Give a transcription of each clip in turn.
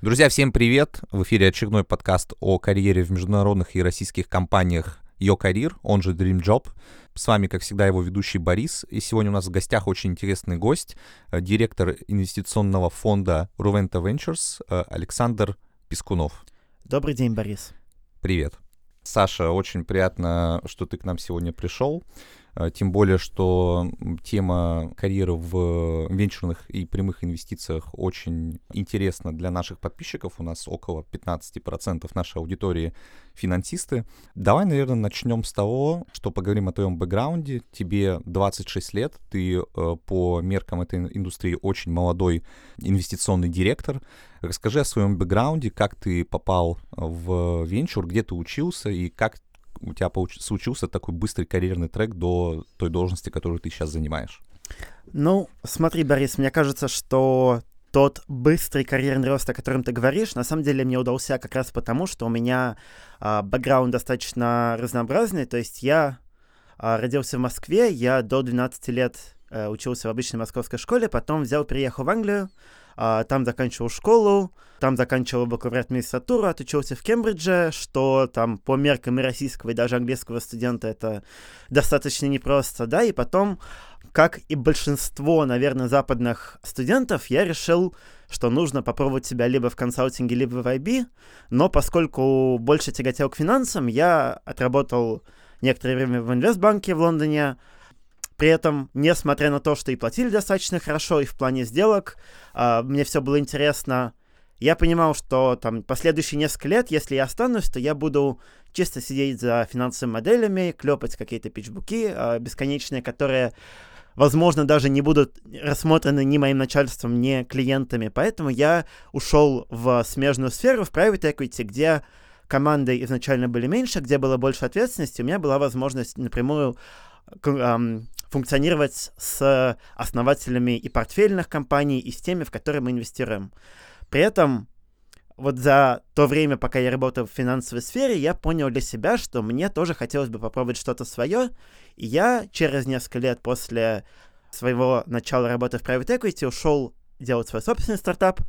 Друзья, всем привет! В эфире очередной подкаст о карьере в международных и российских компаниях Yo Career, он же Dream Job. С вами, как всегда, его ведущий Борис. И сегодня у нас в гостях очень интересный гость, э, директор инвестиционного фонда Ruventa Ventures э, Александр Пискунов. Добрый день, Борис. Привет. Саша, очень приятно, что ты к нам сегодня пришел. Э, тем более, что тема карьеры в венчурных и прямых инвестициях очень интересна для наших подписчиков. У нас около 15% нашей аудитории финансисты. Давай, наверное, начнем с того, что поговорим о твоем бэкграунде. Тебе 26 лет, ты э, по меркам этой индустрии очень молодой инвестиционный директор. Расскажи о своем бэкграунде, как ты попал в венчур, где ты учился и как у тебя получ... случился такой быстрый карьерный трек до той должности, которую ты сейчас занимаешь? Ну, смотри, Борис, мне кажется, что тот быстрый карьерный рост, о котором ты говоришь, на самом деле мне удался как раз потому, что у меня а, бэкграунд достаточно разнообразный. То есть я а, родился в Москве, я до 12 лет а, учился в обычной московской школе, потом взял, приехал в Англию, а, там заканчивал школу, там заканчивал бакалавриат магистратуру, отучился в Кембридже, что там по меркам и российского, и даже английского студента это достаточно непросто, да, и потом, как и большинство, наверное, западных студентов, я решил, что нужно попробовать себя либо в консалтинге, либо в IB, но поскольку больше тяготел к финансам, я отработал некоторое время в инвестбанке в Лондоне, при этом, несмотря на то, что и платили достаточно хорошо, и в плане сделок, э, мне все было интересно, я понимал, что там последующие несколько лет, если я останусь, то я буду чисто сидеть за финансовыми моделями, клепать какие-то пичбуки э, бесконечные, которые, возможно, даже не будут рассмотрены ни моим начальством, ни клиентами. Поэтому я ушел в смежную сферу, в private equity, где команды изначально были меньше, где было больше ответственности, у меня была возможность напрямую функционировать с основателями и портфельных компаний, и с теми, в которые мы инвестируем. При этом вот за то время, пока я работал в финансовой сфере, я понял для себя, что мне тоже хотелось бы попробовать что-то свое. И я через несколько лет после своего начала работы в Private Equity ушел делать свой собственный стартап,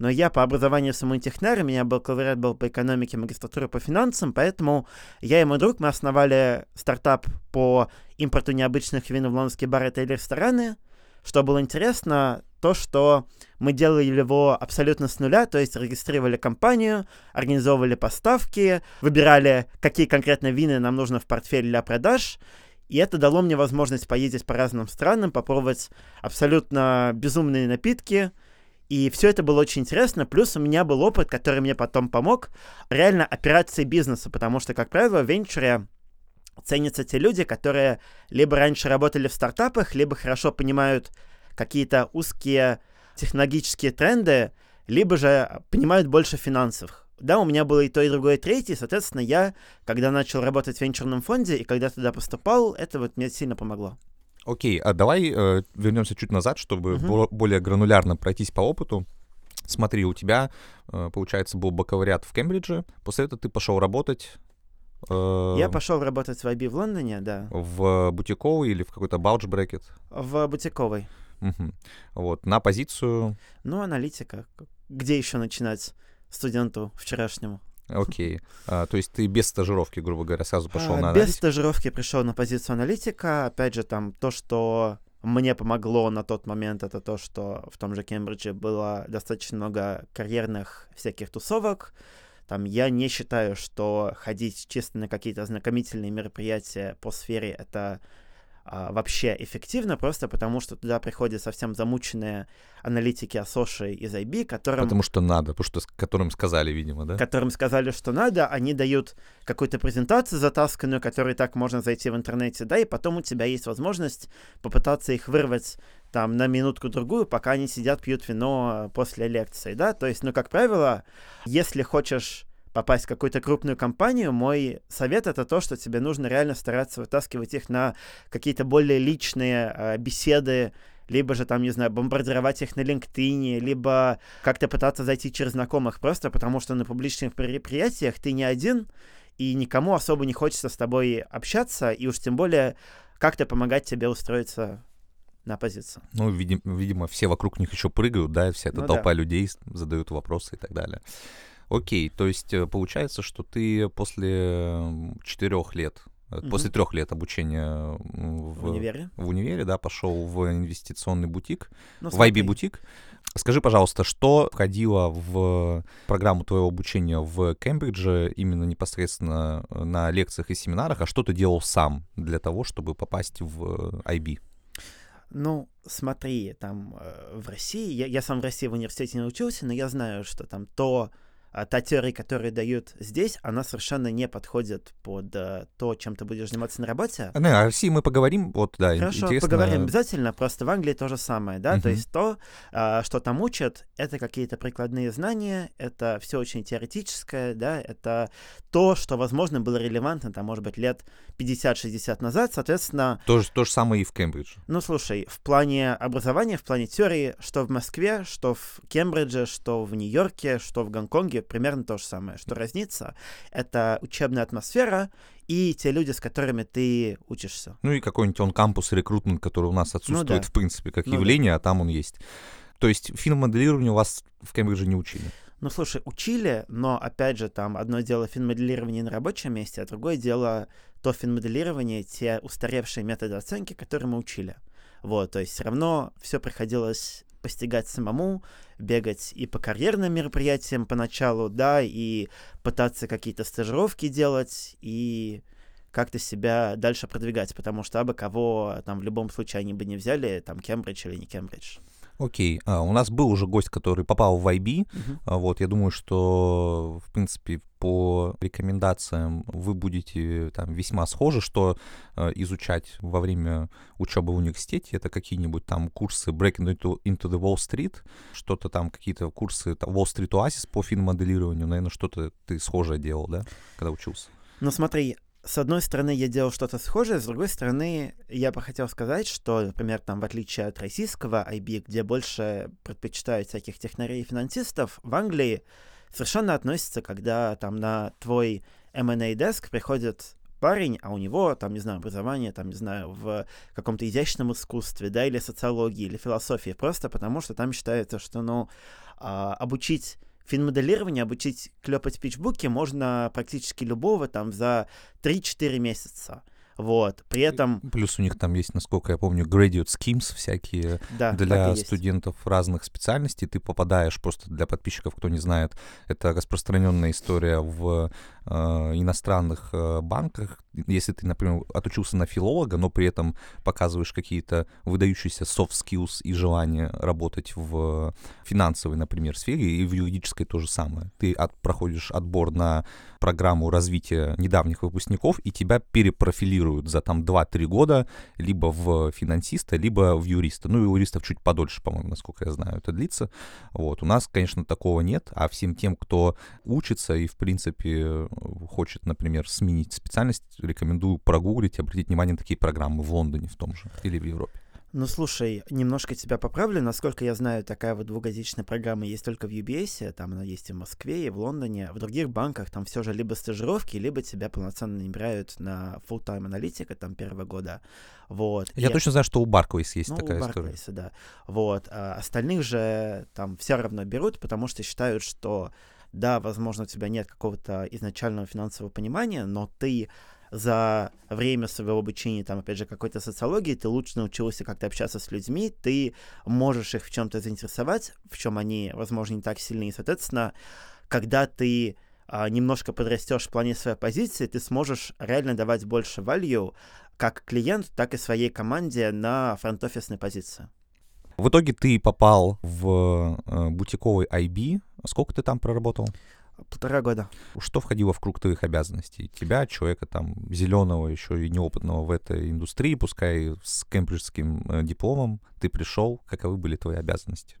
но я по образованию самоинтехнер, у меня был бакалавриат был по экономике, магистратура по финансам, поэтому я и мой друг, мы основали стартап по импорту необычных вин в лондонские бары, отели, рестораны. Что было интересно, то, что мы делали его абсолютно с нуля, то есть регистрировали компанию, организовывали поставки, выбирали, какие конкретно вины нам нужно в портфель для продаж, и это дало мне возможность поездить по разным странам, попробовать абсолютно безумные напитки, и все это было очень интересно. Плюс у меня был опыт, который мне потом помог реально операции бизнеса, потому что, как правило, в венчуре ценятся те люди, которые либо раньше работали в стартапах, либо хорошо понимают какие-то узкие технологические тренды, либо же понимают больше финансов. Да, у меня было и то, и другое, и третье. Соответственно, я, когда начал работать в венчурном фонде и когда туда поступал, это вот мне сильно помогло. Окей, а давай э, вернемся чуть назад, чтобы uh-huh. более гранулярно пройтись по опыту. Смотри, у тебя, э, получается, был бакалавриат в Кембридже, после этого ты пошел работать э, я пошел работать в IB в Лондоне, да. В бутиковый или в какой-то бауч брекет? В бутиковой. Угу. Вот, на позицию... Ну, аналитика. Где еще начинать студенту вчерашнему? Окей. А, то есть ты без стажировки, грубо говоря, сразу пошел а, на аналитику? Без стажировки пришел на позицию аналитика. Опять же, там то, что мне помогло на тот момент, это то, что в том же Кембридже было достаточно много карьерных всяких тусовок. Там я не считаю, что ходить чисто на какие-то ознакомительные мероприятия по сфере это а, вообще эффективно, просто потому что туда приходят совсем замученные аналитики Асоши из IB, которым... Потому что надо, потому что которым сказали, видимо, да? Которым сказали, что надо, они дают какую-то презентацию затасканную, которой так можно зайти в интернете, да, и потом у тебя есть возможность попытаться их вырвать там на минутку-другую, пока они сидят, пьют вино после лекции, да, то есть, ну, как правило, если хочешь попасть в какую-то крупную компанию, мой совет это то, что тебе нужно реально стараться вытаскивать их на какие-то более личные э, беседы, либо же там, не знаю, бомбардировать их на LinkedIn, либо как-то пытаться зайти через знакомых, просто потому что на публичных мероприятиях ты не один, и никому особо не хочется с тобой общаться, и уж тем более как-то помогать тебе устроиться на позицию. Ну, видим, видимо, все вокруг них еще прыгают, да, вся эта Ну толпа да. людей задают вопросы и так далее. Окей, то есть э, получается, что ты после четырех лет, э, Мгм. после трех лет обучения м, В универе. в универе, да, пошел в инвестиционный бутик, Ну, в IB-бутик. Скажи, пожалуйста, что входило в программу твоего обучения в Кембридже именно непосредственно э, на лекциях и семинарах, а что ты делал сам для того, чтобы попасть в IB? Ну, смотри, там в России, я, я сам в России в университете не учился, но я знаю, что там то, та теория, которую дают здесь, она совершенно не подходит под э, то, чем ты будешь заниматься на работе. А, ну, о России мы поговорим, вот, да, Хорошо, интересно. поговорим обязательно, просто в Англии то же самое, да, то Мгм. есть то, а, что там учат, это какие-то прикладные знания, это все очень теоретическое, да, это то, что, возможно, было релевантно, там, может быть, лет 50-60 назад, соответственно, То же, то же самое и в Кембридже. ну, слушай, в плане образования, в плане теории, что в Москве, что в Кембридже, что в Нью-Йорке, что в Гонконге, примерно то же самое. Что разнится, это учебная атмосфера и те люди, с которыми ты учишься. Ну и какой-нибудь он кампус рекрутмент, который у нас отсутствует, Ну да. в принципе, как Ну да. явление, а там он есть. То есть финмоделирование у вас в Кембридже не учили. Ну, слушай, учили, но, опять же, там одно дело финмоделирование на рабочем месте, а другое дело то финмоделирование, те устаревшие методы оценки, которые мы учили. Вот, то есть все равно все приходилось постигать самому, бегать и по карьерным мероприятиям поначалу, да, и пытаться какие-то стажировки делать, и как-то себя дальше продвигать, потому что абы кого там в любом случае они бы не взяли, там Кембридж или не Кембридж. Окей, а, у нас был уже гость, который попал в IB. Мгм. А, Вот, я думаю, что, в принципе, по рекомендациям вы будете там весьма схожи, что э, изучать во время учебы в университете, это какие-нибудь там курсы Breaking into, into the Wall Street, что-то там, какие-то курсы там, Wall Street Oasis по финмоделированию, наверное, что-то ты схожее делал, да, когда учился? Ну смотри, с одной стороны, я делал что-то схожее, с другой стороны, я бы хотел сказать, что, например, там, в отличие от российского IB, где больше предпочитают всяких технарей и финансистов, в Англии совершенно относится, когда там на твой M&A деск приходит парень, а у него, там, не знаю, образование, там, не знаю, в каком-то изящном искусстве, да, или социологии, или философии, просто потому что там считается, что, ну, а, обучить финмоделирование, обучить клепать пичбуки можно практически любого там за 3-4 месяца. Вот. При этом, Плюс у них там есть, насколько я помню, graduate schemes всякие да, для есть. студентов разных специальностей. Ты попадаешь просто для подписчиков, кто не знает, это распространенная история в э, иностранных э, банках. Если ты, например, отучился на филолога, но при этом показываешь какие-то выдающиеся soft skills и желание работать в финансовой, например, сфере, и в юридической то же самое. Ты от- проходишь отбор на программу развития недавних выпускников, и тебя перепрофилируют за там 2-3 года либо в финансиста, либо в юриста. Ну, и юристов чуть подольше, по-моему, насколько я знаю, это длится. Вот. У нас, конечно, такого нет, а всем тем, кто учится и, в принципе, хочет, например, сменить специальность, рекомендую прогуглить, обратить внимание на такие программы в Лондоне в том же или в Европе. Ну, слушай, немножко тебя поправлю. Насколько я знаю, такая вот двухгодичная программа есть только в UBS, там она есть и в Москве, и в Лондоне. В других банках там все же либо стажировки, либо тебя полноценно набирают на full-time аналитика там первого года. Вот. Я И- точно знаю, что у Барклейс есть Ну, такая у история. Барклайса, да. Вот. А остальных же там все равно берут, потому что считают, что да, возможно, у тебя нет какого-то изначального финансового понимания, но ты за время своего обучения, там, опять же, какой-то социологии, ты лучше научился как-то общаться с людьми, ты можешь их в чем-то заинтересовать, в чем они, возможно, не так сильны, и, соответственно, когда ты а, немножко подрастешь в плане своей позиции, ты сможешь реально давать больше value как клиент, так и своей команде на фронт-офисной позиции. В итоге ты попал в э, бутиковый IB. Сколько ты там проработал? Полтора года. Что входило в круг твоих обязанностей? Тебя, человека там зеленого, еще и неопытного в этой индустрии, пускай с кембриджским э, дипломом, ты пришел, каковы были твои обязанности?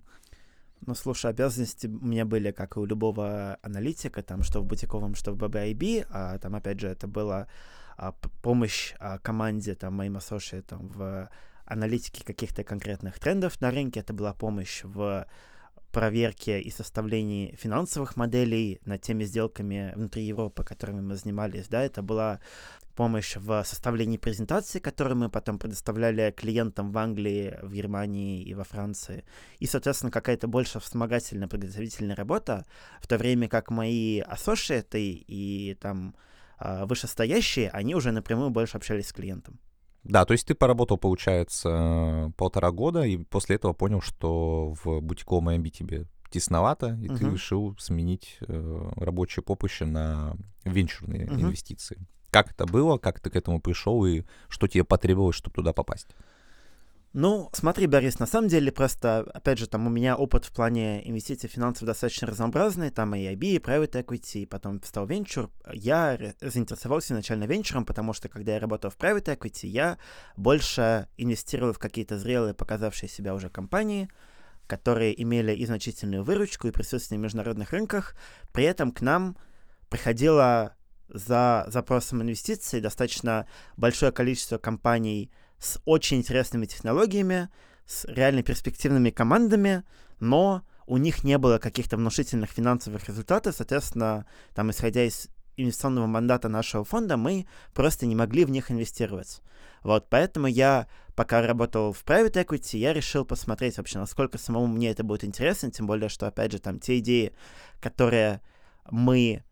Ну, слушай, обязанности у меня были, как и у любого аналитика, там, что в бутиковом, что в BBIB, а там, опять же, это была а, помощь а, команде, там, моим ассошиатам в аналитике каких-то конкретных трендов на рынке, это была помощь в проверке и составлении финансовых моделей над теми сделками внутри Европы, которыми мы занимались, да, это была помощь в составлении презентации, которую мы потом предоставляли клиентам в Англии, в Германии и во Франции. И, соответственно, какая-то больше вспомогательная подготовительная работа, в то время как мои ассошиаты и там а, вышестоящие, они уже напрямую больше общались с клиентом. Да, то есть ты поработал, получается, полтора года, и после этого понял, что в бутиковом MB тебе тесновато, и uh-huh. ты решил сменить э, рабочее поприще на венчурные uh-huh. инвестиции. Как это было, как ты к этому пришел, и что тебе потребовалось, чтобы туда попасть? Ну, смотри, Борис, на самом деле просто, опять же, там у меня опыт в плане инвестиций финансов достаточно разнообразный, там и IB, и Private Equity, и потом стал венчур. Я заинтересовался изначально венчуром, потому что, когда я работал в Private Equity, я больше инвестировал в какие-то зрелые, показавшие себя уже компании, которые имели и значительную выручку, и присутствие на международных рынках. При этом к нам приходило за запросом инвестиций достаточно большое количество компаний с очень интересными технологиями, с реально перспективными командами, но у них не было каких-то внушительных финансовых результатов, соответственно, там, исходя из инвестиционного мандата нашего фонда, мы просто не могли в них инвестировать. Вот, поэтому я, пока работал в private equity, я решил посмотреть вообще, насколько самому мне это будет интересно, тем более, что, опять же, там, те идеи, которые мы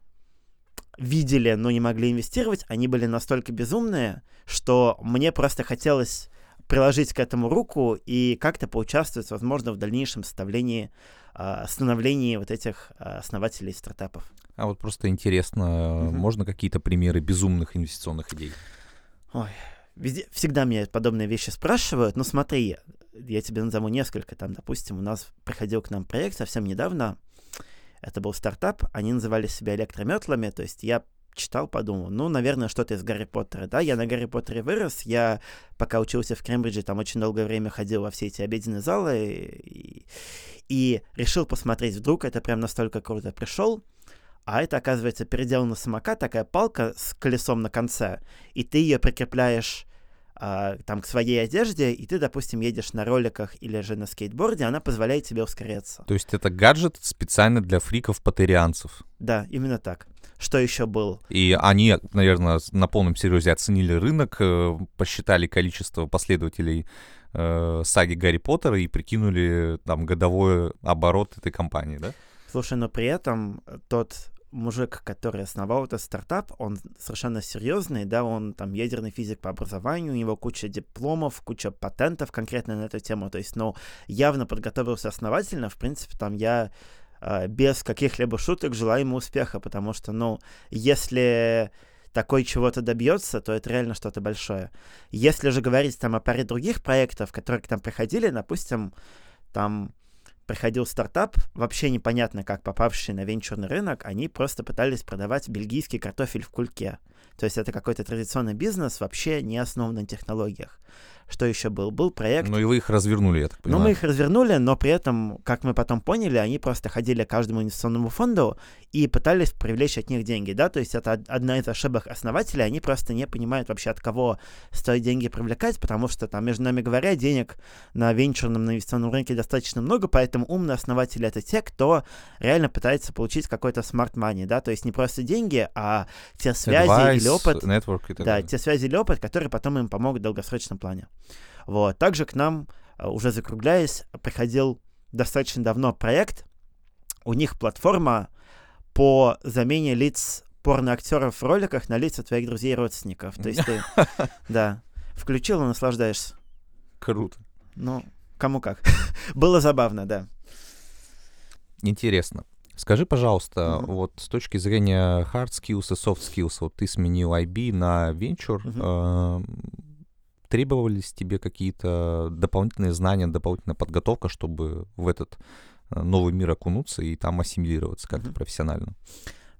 видели, но не могли инвестировать, они были настолько безумные, что мне просто хотелось приложить к этому руку и как-то поучаствовать, возможно, в дальнейшем составлении, э, становлении вот этих э, основателей стартапов. А вот просто интересно, mm-hmm. можно какие-то примеры безумных инвестиционных идей? Ой, везде, всегда меня подобные вещи спрашивают. Ну смотри, я тебе назову несколько. Там, допустим, у нас приходил к нам проект совсем недавно, это был стартап, они называли себя электрометлами, то есть я читал, подумал, ну, наверное, что-то из Гарри Поттера, да, я на Гарри Поттере вырос, я пока учился в Кембридже, там очень долгое время ходил во все эти обеденные залы и, и решил посмотреть, вдруг это прям настолько круто пришел, а это, оказывается, переделанный самокат, такая палка с колесом на конце, и ты ее прикрепляешь а, там к своей одежде, и ты, допустим, едешь на роликах или же на скейтборде, она позволяет тебе ускоряться. То есть это гаджет специально для фриков-патерианцев? Да, именно так. Что еще был? И они, наверное, на полном серьезе оценили рынок, э, посчитали количество последователей э, саги Гарри Поттера и прикинули там годовой оборот этой компании, да? Слушай, но при этом тот мужик, который основал этот стартап, он совершенно серьезный, да, он там ядерный физик по образованию, у него куча дипломов, куча патентов конкретно на эту тему, то есть, ну, явно подготовился основательно, в принципе, там я э, без каких-либо шуток желаю ему успеха, потому что, ну, если такой чего-то добьется, то это реально что-то большое. Если же говорить там о паре других проектов, которые к нам приходили, допустим, там приходил стартап, вообще непонятно как попавший на венчурный рынок, они просто пытались продавать бельгийский картофель в кульке. То есть это какой-то традиционный бизнес, вообще не основан на технологиях. Что еще был? Был проект... Ну и вы их развернули, я так понимаю. Ну мы их развернули, но при этом, как мы потом поняли, они просто ходили к каждому инвестиционному фонду и пытались привлечь от них деньги, да, то есть это одна из ошибок основателей, они просто не понимают вообще, от кого стоит деньги привлекать, потому что там, между нами говоря, денег на венчурном на инвестиционном рынке достаточно много, поэтому умные основатели — это те, кто реально пытается получить какой-то smart money, да, то есть не просто деньги, а те связи Advice, или опыт, network и так да, те связи или опыт, которые потом им помогут в долгосрочном плане. Вот. Также к нам, э, уже закругляясь, приходил достаточно давно проект. У них платформа по замене лиц порноактеров в роликах на лица твоих друзей и родственников. То есть ты, да, включил и наслаждаешься. Круто. Ну, кому как. Было забавно, да. Интересно. Скажи, пожалуйста, mm-hmm. вот с точки зрения hard skills и soft skills, вот ты сменил IB на venture, mm-hmm. э, требовались тебе какие-то дополнительные знания, дополнительная подготовка, чтобы в этот э, новый мир окунуться и там ассимилироваться как-то mm-hmm. профессионально?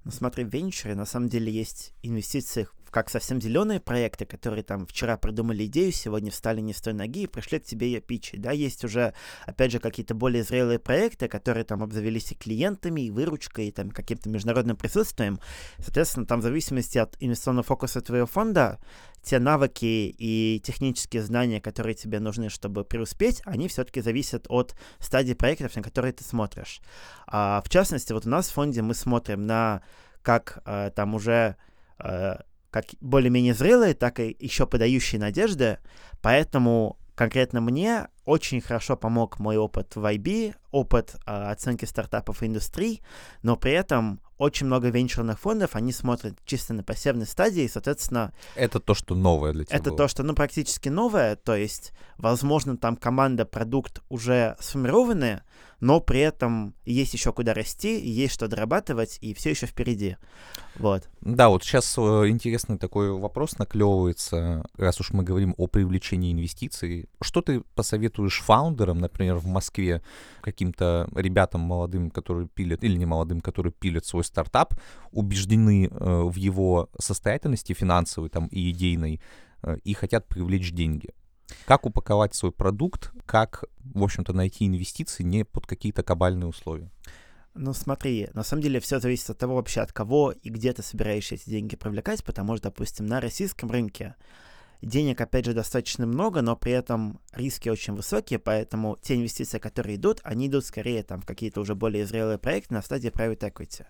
Ну смотри, в венчуре на самом деле есть инвестиции как совсем зеленые проекты, которые там вчера придумали идею, сегодня встали не с той ноги и пришли к тебе ее пичить. Да, есть уже, опять же, какие-то более зрелые проекты, которые там обзавелись и клиентами, и выручкой, и там каким-то международным присутствием. Соответственно, там в зависимости от инвестиционного фокуса твоего фонда, те навыки и технические знания, которые тебе нужны, чтобы преуспеть, они все-таки зависят от стадии проектов, на которые ты смотришь. А, в частности, вот у нас в фонде мы смотрим на как а, там уже а, как более-менее зрелые, так и еще подающие надежды, поэтому конкретно мне очень хорошо помог мой опыт в IB, опыт э, оценки стартапов и индустрий, но при этом очень много венчурных фондов, они смотрят чисто на пассивной стадии, и, соответственно... Это то, что новое для тебя Это было. то, что, ну, практически новое, то есть, возможно, там команда, продукт уже сформированы, но при этом есть еще куда расти, есть что дорабатывать, и все еще впереди. Вот. Да, вот сейчас э, интересный такой вопрос наклевывается, раз уж мы говорим о привлечении инвестиций. Что ты посоветуешь фаундерам, например, в Москве, каким-то ребятам молодым, которые пилят, или не молодым, которые пилят свой стартап, убеждены э, в его состоятельности финансовой там, и идейной, э, и хотят привлечь деньги? Как упаковать свой продукт, как, в общем-то, найти инвестиции не под какие-то кабальные условия? Ну, смотри, на самом деле все зависит от того вообще, от кого и где ты собираешься эти деньги привлекать, потому что, допустим, на российском рынке денег, опять же, достаточно много, но при этом риски очень высокие, поэтому те инвестиции, которые идут, они идут скорее там в какие-то уже более зрелые проекты на стадии private equity.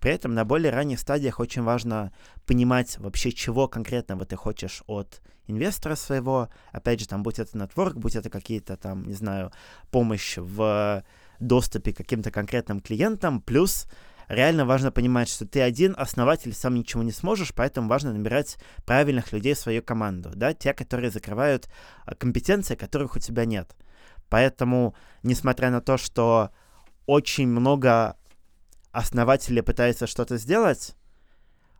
При этом на более ранних стадиях очень важно понимать вообще, чего конкретно ты хочешь от инвестора своего. Опять же, там, будь это нетворк, будь это какие-то там, не знаю, помощь в доступе к каким-то конкретным клиентам, плюс реально важно понимать, что ты один основатель, сам ничего не сможешь, поэтому важно набирать правильных людей в свою команду, да, те, которые закрывают а, компетенции, которых у тебя нет. Поэтому, несмотря на то, что очень много основателей пытаются что-то сделать,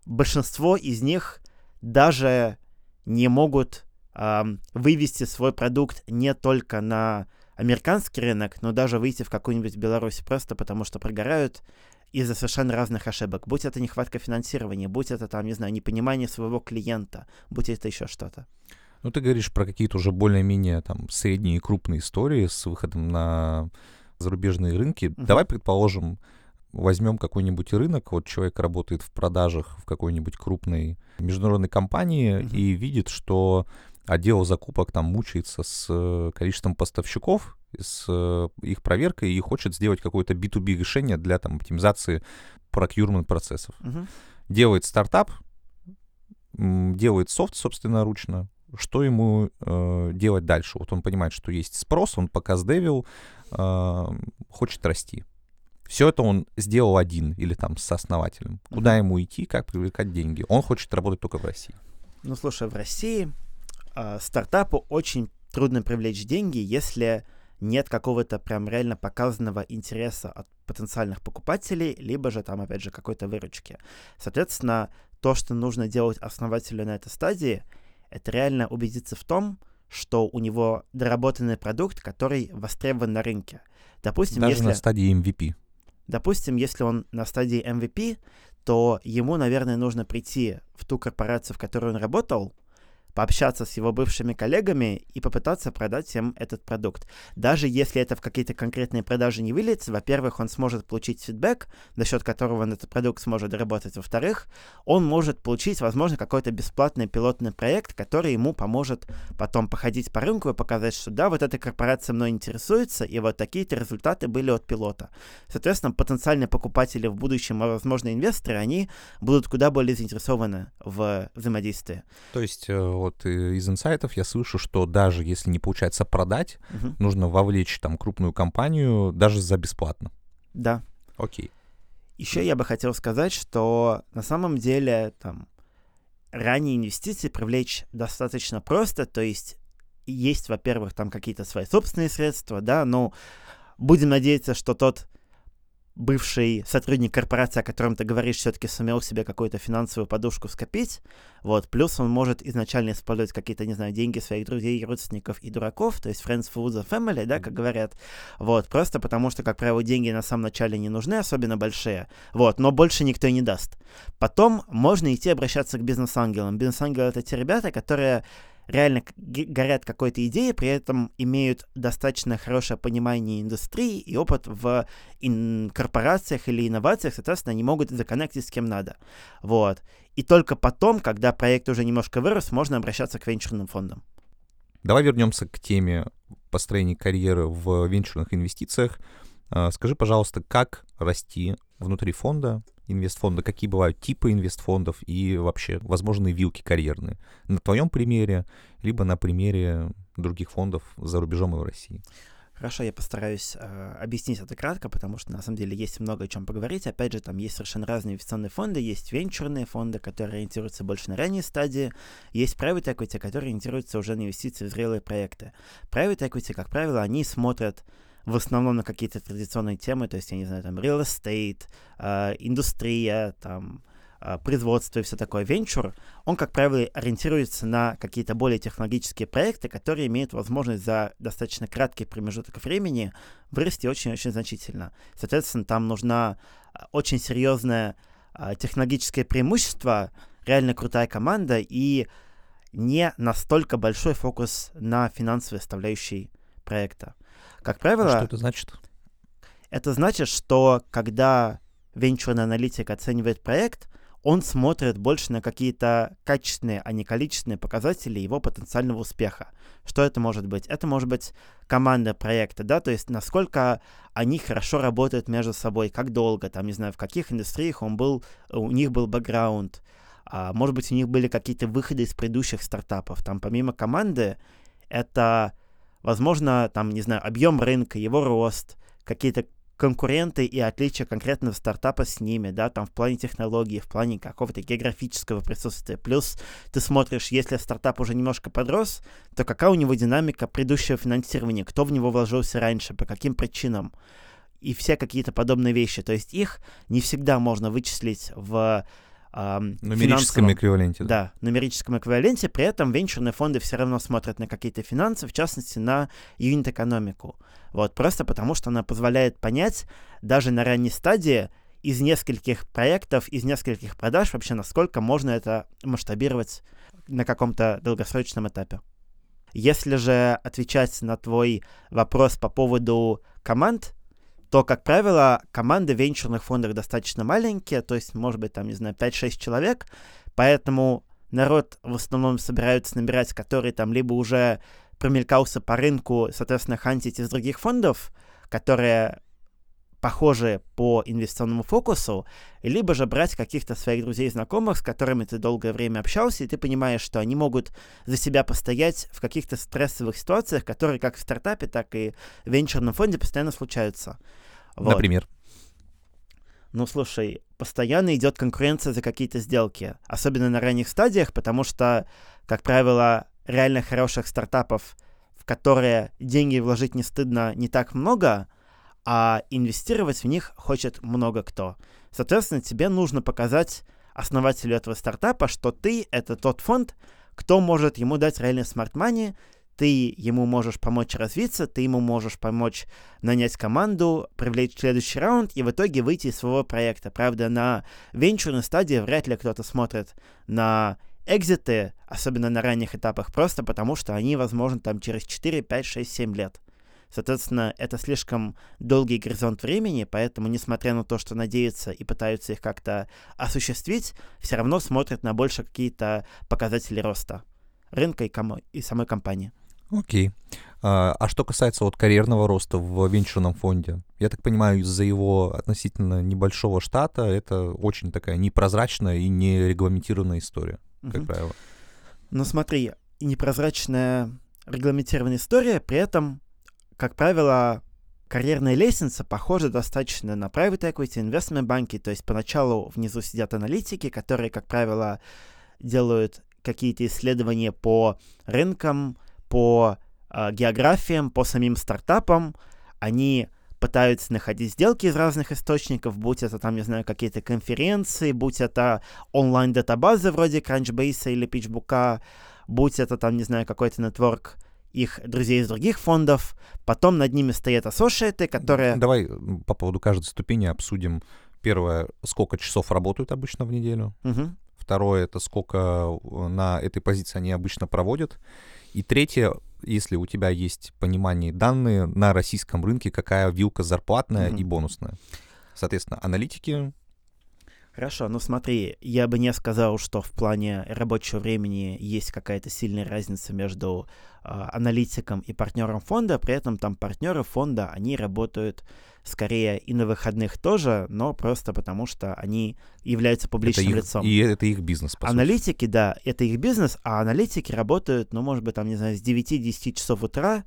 большинство из них даже не могут э, вывести свой продукт не только на американский рынок, но даже выйти в какую-нибудь Беларусь просто потому, что прогорают из-за совершенно разных ошибок. Будь это нехватка финансирования, будь это там, не знаю, непонимание своего клиента, будь это еще что-то. Ну, ты говоришь про какие-то уже более-менее там средние и крупные истории с выходом на зарубежные рынки. Uh-huh. Давай предположим, возьмем какой-нибудь рынок, вот человек работает в продажах в какой-нибудь крупной международной компании uh-huh. и видит, что отдел закупок там мучается с э, количеством поставщиков, с э, их проверкой и хочет сделать какое-то B2B решение для там оптимизации procurement процессов. Uh-huh. Делает стартап, делает софт собственноручно, что ему э, делать дальше? Вот он понимает, что есть спрос, он пока сдевил, э, хочет расти. Все это он сделал один или там с основателем. Куда ему идти, как привлекать деньги? Он хочет работать только в России. Ну, слушай, в России э, стартапу очень трудно привлечь деньги, если нет какого-то прям реально показанного интереса от потенциальных покупателей, либо же там, опять же, какой-то выручки. Соответственно, то, что нужно делать основателю на этой стадии, это реально убедиться в том, что у него доработанный продукт, который востребован на рынке. Допустим, Даже если... на стадии MVP. Допустим, если он на стадии MVP, то ему, наверное, нужно прийти в ту корпорацию, в которой он работал, пообщаться с его бывшими коллегами и попытаться продать им этот продукт. Даже если это в какие-то конкретные продажи не выльется, во-первых, он сможет получить фидбэк, за счет которого он этот продукт сможет доработать. Во-вторых, он может получить, возможно, какой-то бесплатный пилотный проект, который ему поможет потом походить по рынку и показать, что да, вот эта корпорация мной интересуется, и вот такие-то результаты были от пилота. Соответственно, потенциальные покупатели в будущем, а возможно, инвесторы, они будут куда более заинтересованы в взаимодействии. То есть э, вот из инсайтов я слышу, что даже если не получается продать, угу. нужно вовлечь там крупную компанию даже за бесплатно. Да. Окей. Еще я бы хотел сказать, что на самом деле там ранние инвестиции привлечь достаточно просто, то есть есть, во-первых, там какие-то свои собственные средства, да, но будем надеяться, что тот бывший сотрудник корпорации, о котором ты говоришь, все-таки сумел себе какую-то финансовую подушку скопить, вот, плюс он может изначально использовать какие-то, не знаю, деньги своих друзей, родственников и дураков, то есть friends for the family, да, как говорят, вот, просто потому что, как правило, деньги на самом начале не нужны, особенно большие, вот, но больше никто и не даст. Потом можно идти обращаться к бизнес-ангелам. Бизнес-ангелы — это те ребята, которые реально горят какой-то идеей, при этом имеют достаточно хорошее понимание индустрии и опыт в ин- корпорациях или инновациях, соответственно, они могут законнектить с кем надо. Вот. И только потом, когда проект уже немножко вырос, можно обращаться к венчурным фондам. Давай вернемся к теме построения карьеры в венчурных инвестициях. А, скажи, пожалуйста, как расти внутри фонда, инвестфонда, какие бывают типы инвестфондов и вообще возможные вилки карьерные. На твоем примере, либо на примере других фондов за рубежом и в России. Хорошо, я постараюсь э, объяснить это кратко, потому что на самом деле есть много о чем поговорить. Опять же, там есть совершенно разные инвестиционные фонды. Есть венчурные фонды, которые ориентируются больше на ранние стадии. Есть private equity, которые ориентируются уже на инвестиции в зрелые проекты. Private equity, как правило, они смотрят в основном на какие-то традиционные темы, то есть, я не знаю, там, real estate, э, индустрия, там, э, производство и все такое, венчур, он, как правило, ориентируется на какие-то более технологические проекты, которые имеют возможность за достаточно краткий промежуток времени вырасти очень-очень значительно. Соответственно, там нужна а, очень серьезное э, технологическое преимущество, реально крутая команда и не настолько большой фокус на финансовой составляющей проекта. Как правило... Что это значит? Это значит, что когда венчурный аналитик оценивает проект, он смотрит больше на какие-то качественные, а не количественные показатели его потенциального успеха. Что это может быть? Это может быть команда проекта, да, то есть насколько они хорошо работают между собой, как долго, там, не знаю, в каких индустриях он был, у них был бэкграунд, а, может быть, у них были какие-то выходы из предыдущих стартапов. Там помимо команды это Возможно, там, не знаю, объем рынка, его рост, какие-то конкуренты и отличия конкретного стартапа с ними, да, там в плане технологии, в плане какого-то географического присутствия. Плюс ты смотришь, если стартап уже немножко подрос, то какая у него динамика предыдущего финансирования, кто в него вложился раньше, по каким причинам и все какие-то подобные вещи. То есть их не всегда можно вычислить в э, нумерическом эквиваленте. Да. да, нумерическом эквиваленте. При этом венчурные фонды все равно смотрят на какие-то финансы, в частности, на юнит-экономику. Вот, просто потому что она позволяет понять даже на ранней стадии из нескольких проектов, из нескольких продаж вообще, насколько можно это масштабировать на каком-то долгосрочном этапе. Если же отвечать на твой вопрос по поводу команд, то, как правило, команды в венчурных фондах достаточно маленькие, то есть, может быть, там, не знаю, 5-6 человек, поэтому народ в основном собираются набирать, который там либо уже промелькался по рынку, соответственно, хантить из других фондов, которые похожи по инвестиционному фокусу, либо же брать каких-то своих друзей и знакомых, с которыми ты долгое время общался, и ты понимаешь, что они могут за себя постоять в каких-то стрессовых ситуациях, которые как в стартапе, так и в венчурном фонде постоянно случаются. Вот. Например? Ну, слушай, постоянно идет конкуренция за какие-то сделки, особенно на ранних стадиях, потому что, как правило, реально хороших стартапов, в которые деньги вложить не стыдно, не так много, а инвестировать в них хочет много кто. Соответственно, тебе нужно показать основателю этого стартапа, что ты — это тот фонд, кто может ему дать реальный смарт-мани, ты ему можешь помочь развиться, ты ему можешь помочь нанять команду, привлечь следующий раунд и в итоге выйти из своего проекта. Правда, на венчурной стадии вряд ли кто-то смотрит на экзиты, особенно на ранних этапах, просто потому что они, возможно, там через 4, 5, 6, 7 лет. Соответственно, это слишком долгий горизонт времени, поэтому, несмотря на то, что надеются и пытаются их как-то осуществить, все равно смотрят на больше какие-то показатели роста рынка и, кому- и самой компании. Окей. А, а что касается вот карьерного роста в венчурном фонде, я так понимаю, из-за его относительно небольшого штата это очень такая непрозрачная и нерегламентированная история, как угу. правило. Ну смотри, непрозрачная регламентированная история, при этом, как правило, карьерная лестница похожа достаточно на private equity, investment банки, то есть поначалу внизу сидят аналитики, которые, как правило, делают какие-то исследования по рынкам, по э, географиям, по самим стартапам, они пытаются находить сделки из разных источников, будь это там, не знаю, какие-то конференции, будь это онлайн-датабазы вроде Crunchbase или PitchBook, будь это там, не знаю, какой-то нетворк их друзей из других фондов, потом над ними стоят ассошиэты, которые... Давай по поводу каждой ступени обсудим. Первое, сколько часов работают обычно в неделю. Угу. Второе, это сколько э, на этой позиции они обычно проводят. И третье, если у тебя есть понимание данные на российском рынке, какая вилка зарплатная Мгм. и бонусная. Соответственно, аналитики Хорошо, ну смотри, я бы не сказал, что в плане рабочего времени есть какая-то сильная разница между а, аналитиком и партнером фонда, при этом там партнеры фонда, они работают скорее и на выходных тоже, но просто потому что они являются это публичным их, лицом. и это их бизнес, по сути. Аналитики, да, это их бизнес, а аналитики работают, ну, может быть, там, не знаю, с 9-10 часов утра,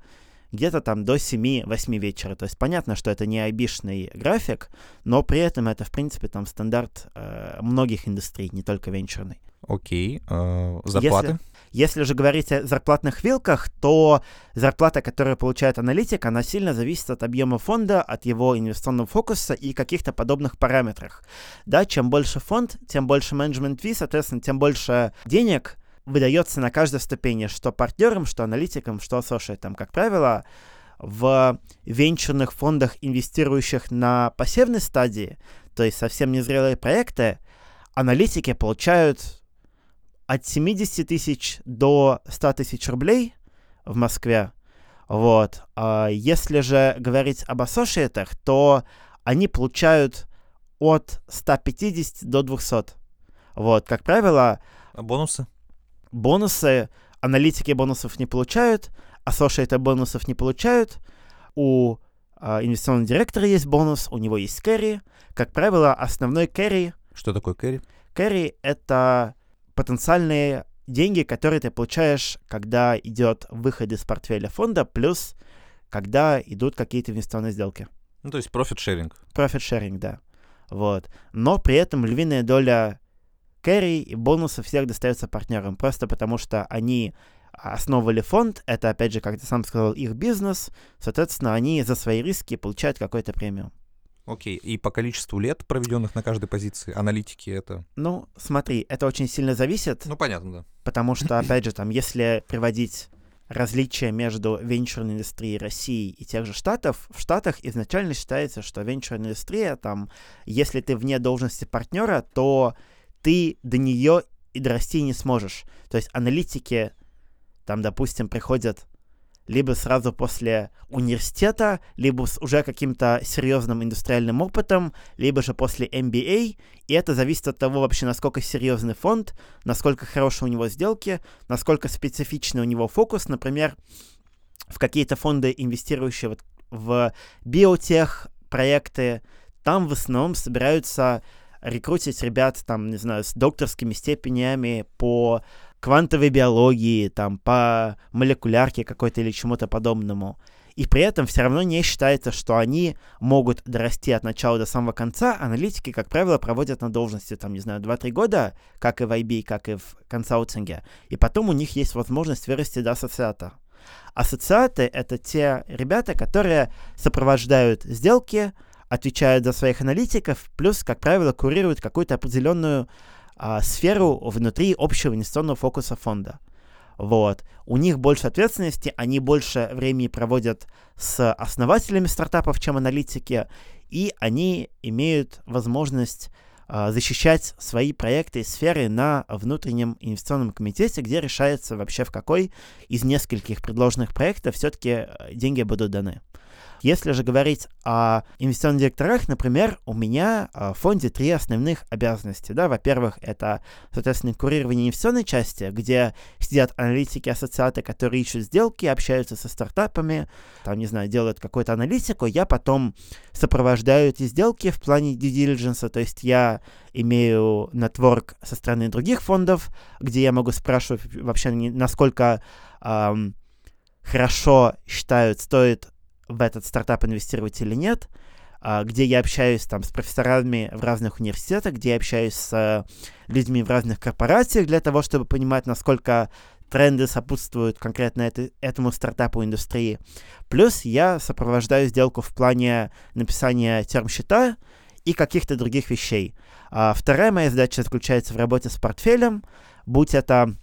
где-то там до 7-8 вечера. То есть понятно, что это не айбишный график, но при этом это, в принципе, там стандарт э, многих индустрий, не только венчурной. Окей. э, зарплаты? Если же говорить о зарплатных вилках, то зарплата, которую получает аналитик, она сильно зависит от объема фонда, от его инвестиционного фокуса и каких-то подобных параметрах. Да, чем больше фонд, тем больше менеджмент фи, соответственно, тем больше денег выдается на каждой ступени, что партнерам, что аналитикам, что ассошиатам. Как правило, в венчурных фондах, инвестирующих на пассивной стадии, то есть совсем незрелые проекты, аналитики получают от 70 тысяч до 100 тысяч рублей в Москве. Вот. А если же говорить об ассошиатах, то они получают от 150 до 200. Вот, как правило, А бонусы? Бонусы, аналитики бонусов не получают, associate ы бонусов не получают, у а, инвестиционного директора есть бонус, у него есть carry. Как правило, основной carry Что такое carry? Carry — это потенциальные деньги, которые ты получаешь, когда идет выход из портфеля фонда, плюс когда идут какие-то инвестиционные сделки. Ну, то есть profit-sharing. Sharing, да. Вот. Но при этом львиная доля кэрри и бонусов всех достается партнерам, просто потому что они основывали фонд, это, опять же, как ты сам сказал, их бизнес, соответственно, они за свои риски получают какой-то премиум. Окей. И по количеству лет, проведенных на каждой позиции, аналитики это... Ну, смотри, это очень сильно зависит. Ну, понятно, да. Потому что, опять же, там, если приводить различия между венчурной индустрией России и тех же Штатов, в Штатах изначально считается, что венчурная индустрия, там, если ты вне должности партнера, то ты до нее и дорасти не сможешь. То есть аналитики, там, допустим, приходят либо сразу после университета, либо с уже каким-то серьезным индустриальным опытом, либо же после MBA, и это зависит от того вообще, насколько серьезный фонд, насколько хорошие у него сделки, насколько специфичный у него фокус, например, в какие-то фонды, инвестирующие вот в биотех проекты, там в основном собираются рекрутить ребят, там, не знаю, с докторскими степенями по квантовой биологии, там, по молекулярке какой-то или чему-то подобному. И при этом все равно не считается, что они могут дорасти от начала до самого конца. Аналитики, как правило, проводят на должности, там, не знаю, 2-3 года, как и в IB, как и в консалтинге. И потом у них есть возможность вырасти до ассоциата. Ассоциаты — это те ребята, которые сопровождают сделки, отвечают за своих аналитиков, плюс, как правило, курируют какую-то определенную а, сферу внутри общего инвестиционного фокуса фонда. Вот. У них больше ответственности, они больше времени проводят с основателями стартапов, чем аналитики, и они имеют возможность а, защищать свои проекты и сферы на внутреннем инвестиционном комитете, где решается вообще в какой из нескольких предложенных проектов все-таки деньги будут даны. Если же говорить о инвестиционных директорах, например, у меня а, в фонде три основных обязанности. Да? Во-первых, это, соответственно, курирование инвестиционной части, где сидят аналитики, ассоциаты, которые ищут сделки, общаются со стартапами, там, не знаю, делают какую-то аналитику. Я потом сопровождаю эти сделки в плане due diligence, то есть я имею нетворк со стороны других фондов, где я могу спрашивать вообще, насколько эм, хорошо считают, стоит в этот стартап инвестировать или нет, где я общаюсь там с профессорами в разных университетах, где я общаюсь с людьми в разных корпорациях для того, чтобы понимать, насколько тренды сопутствуют конкретно это, этому стартапу индустрии. Плюс я сопровождаю сделку в плане написания термсчета и каких-то других вещей. А вторая моя задача заключается в работе с портфелем, будь это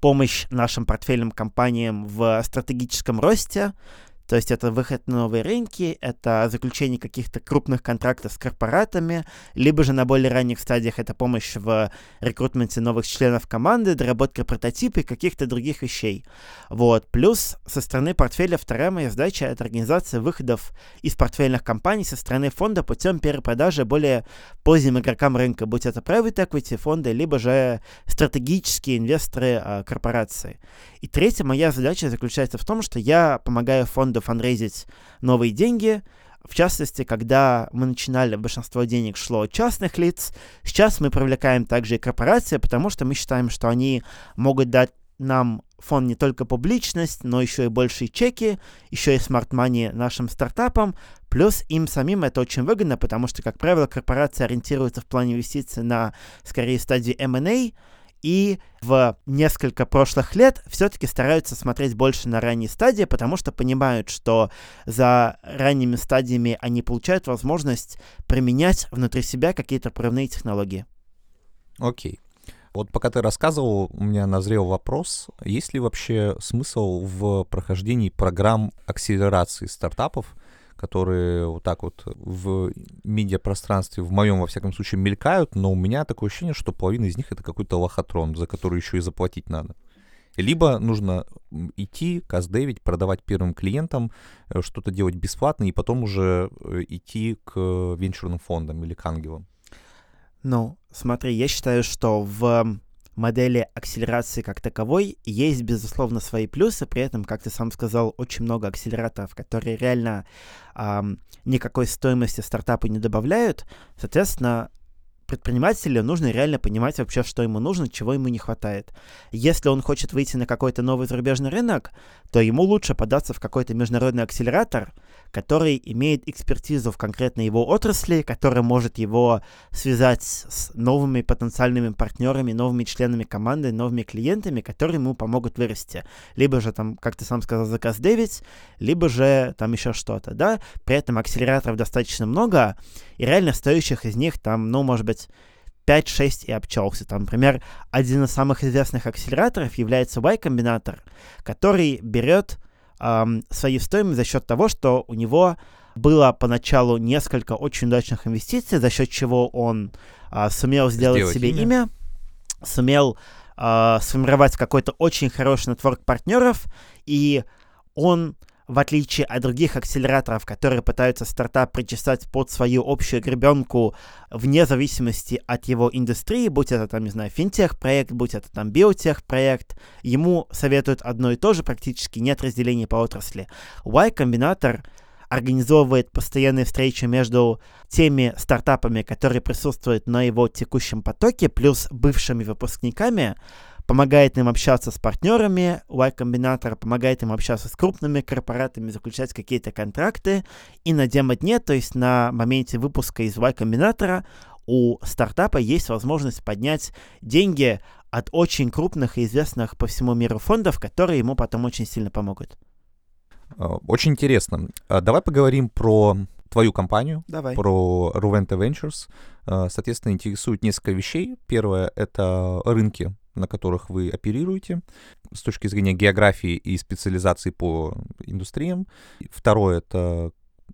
помощь нашим портфельным компаниям в стратегическом росте, то есть это выход на новые рынки, это заключение каких-то крупных контрактов с корпоратами, либо же на более ранних стадиях это помощь в рекрутменте новых членов команды, доработка прототипа и каких-то других вещей. Вот. Плюс со стороны портфеля вторая моя задача — это организация выходов из портфельных компаний со стороны фонда путем перепродажи более поздним игрокам рынка, будь это private equity фонды, либо же стратегические инвесторы а, корпорации. И третья моя задача заключается в том, что я помогаю фонду фанрейзить новые деньги, в частности, когда мы начинали, большинство денег шло от частных лиц. Сейчас мы привлекаем также и корпорации, потому что мы считаем, что они могут дать нам фонд не только публичность, но еще и большие чеки, еще и смарт-мани нашим стартапам. Плюс им самим это очень выгодно, потому что, как правило, корпорации ориентируются в плане инвестиций на, скорее, стадии M&A, и в несколько прошлых лет все-таки стараются смотреть больше на ранние стадии, потому что понимают, что за ранними стадиями они получают возможность применять внутри себя какие-то прорывные технологии. Окей. Вот пока ты рассказывал, у меня назрел вопрос, есть ли вообще смысл в прохождении программ акселерации стартапов, которые вот так вот в медиапространстве, в моем, во всяком случае, мелькают, но у меня такое ощущение, что половина из них это какой-то лохотрон, за который еще и заплатить надо. Либо нужно идти, каздевить, продавать первым клиентам, э, что-то делать бесплатно, и потом уже э, идти к венчурным фондам или к ангелам. Ну, смотри, я считаю, что в модели акселерации как таковой есть, безусловно, свои плюсы, при этом, как ты сам сказал, очень много акселераторов, которые реально эм, никакой стоимости стартапу не добавляют. Соответственно, предпринимателю нужно реально понимать вообще, что ему нужно, чего ему не хватает. Если он хочет выйти на какой-то новый зарубежный рынок, то ему лучше податься в какой-то международный акселератор, который имеет экспертизу в конкретной его отрасли, который может его связать с новыми потенциальными партнерами, новыми членами команды, новыми клиентами, которые ему помогут вырасти. Либо же там, как ты сам сказал, заказ 9, либо же там еще что-то, да. При этом акселераторов достаточно много, и реально стоящих из них там, ну, может быть, 5-6 и обчелся. Там, например, один из самых известных акселераторов является Y-комбинатор, который берет эм, свою стоимость за счет того, что у него было поначалу несколько очень удачных инвестиций, за счет чего он э, сумел сделать, сделать себе имя, имя сумел э, сформировать какой-то очень хороший нетворк партнеров, и он в отличие от других акселераторов, которые пытаются стартап причесать под свою общую гребенку вне зависимости от его индустрии, будь это там, не знаю, финтех-проект, будь это там биотех-проект, ему советуют одно и то же, практически нет разделения по отрасли. Y-комбинатор организовывает постоянные встречи между теми стартапами, которые присутствуют на его текущем потоке, плюс бывшими выпускниками, помогает им общаться с партнерами Y-комбинатора, помогает им общаться с крупными корпоратами, заключать какие-то контракты. И на демо-дне, то есть на моменте выпуска из Y-комбинатора, у стартапа есть возможность поднять деньги от очень крупных и известных по всему миру фондов, которые ему потом очень сильно помогут. А, очень интересно. А, давай поговорим про твою компанию, Давай. про Ruventa Ventures. А, соответственно, интересует несколько вещей. Первое — это рынки на которых вы оперируете с точки зрения географии и специализации по индустриям. Второе — это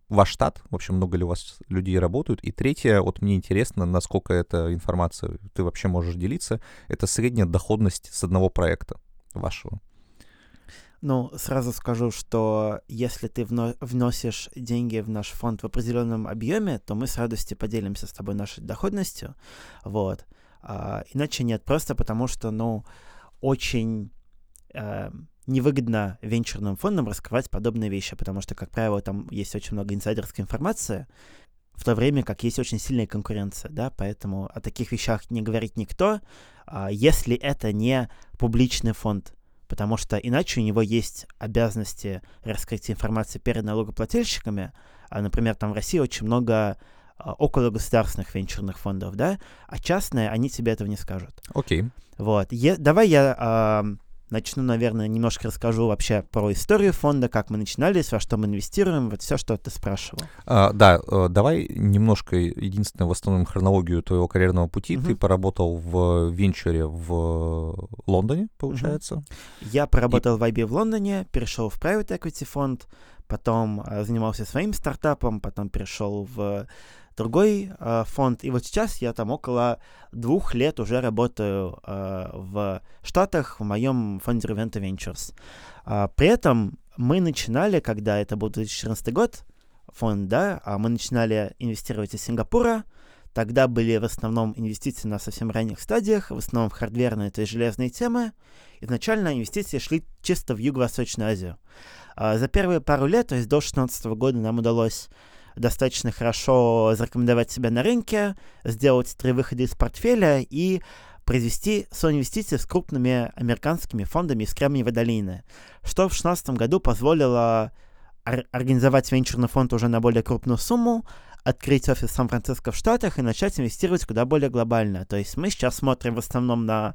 ваш штат, в общем, много ли у вас людей работают. И третье, вот мне интересно, насколько эта информация ты вообще можешь делиться, это средняя доходность с одного проекта вашего. Ну, сразу скажу, что если ты вно- вносишь деньги в наш фонд в определенном объеме, то мы с радостью поделимся с тобой нашей доходностью. Вот. А, иначе нет, просто потому что, ну, очень э, невыгодно венчурным фондам раскрывать подобные вещи, потому что, как правило, там есть очень много инсайдерской информации, в то время как есть очень сильная конкуренция, да, поэтому о таких вещах не говорит никто, а, если это не публичный фонд, потому что иначе у него есть обязанности раскрыть информацию перед налогоплательщиками, а, например, там в России очень много около государственных венчурных фондов, да, а частные, они тебе этого не скажут. Окей. Okay. Вот. Е- давай я э, начну, наверное, немножко расскажу вообще про историю фонда, как мы начинались, во что мы инвестируем, вот все, что ты спрашивал. А, да, э, давай немножко, единственное, восстановим хронологию твоего карьерного пути. Мгм. Ты поработал в венчуре в Лондоне, получается. Я поработал в IB в Лондоне, перешел в private equity фонд, потом э, занимался своим стартапом, потом перешел в другой э, фонд, и вот сейчас я там около двух лет уже работаю э, в Штатах в моем фонде Reventa Ventures. А, при этом мы начинали, когда это был 2014 год, фонд, да, а мы начинали инвестировать из Сингапура, Тогда были в основном инвестиции на совсем ранних стадиях, в основном в хардверные, то есть железные темы. Изначально инвестиции шли чисто в Юго-Восточную Азию. А, За первые пару лет, то есть до 2016 года, нам удалось достаточно хорошо зарекомендовать себя на рынке, сделать три выхода из портфеля и произвести соинвестиции с крупными американскими фондами из Кремниевой долины, что в 2016 году позволило ор- организовать венчурный фонд уже на более крупную сумму, открыть офис в Сан-Франциско в Штатах и начать инвестировать куда более глобально. То есть мы сейчас смотрим в основном на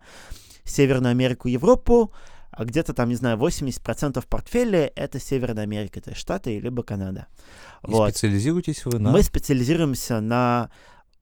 Северную Америку, Европу, а где-то там, не знаю, 80% портфеля — это Северная Америка, то есть Штаты либо Канада. И Вот. специализируетесь вы на... Мы специализируемся на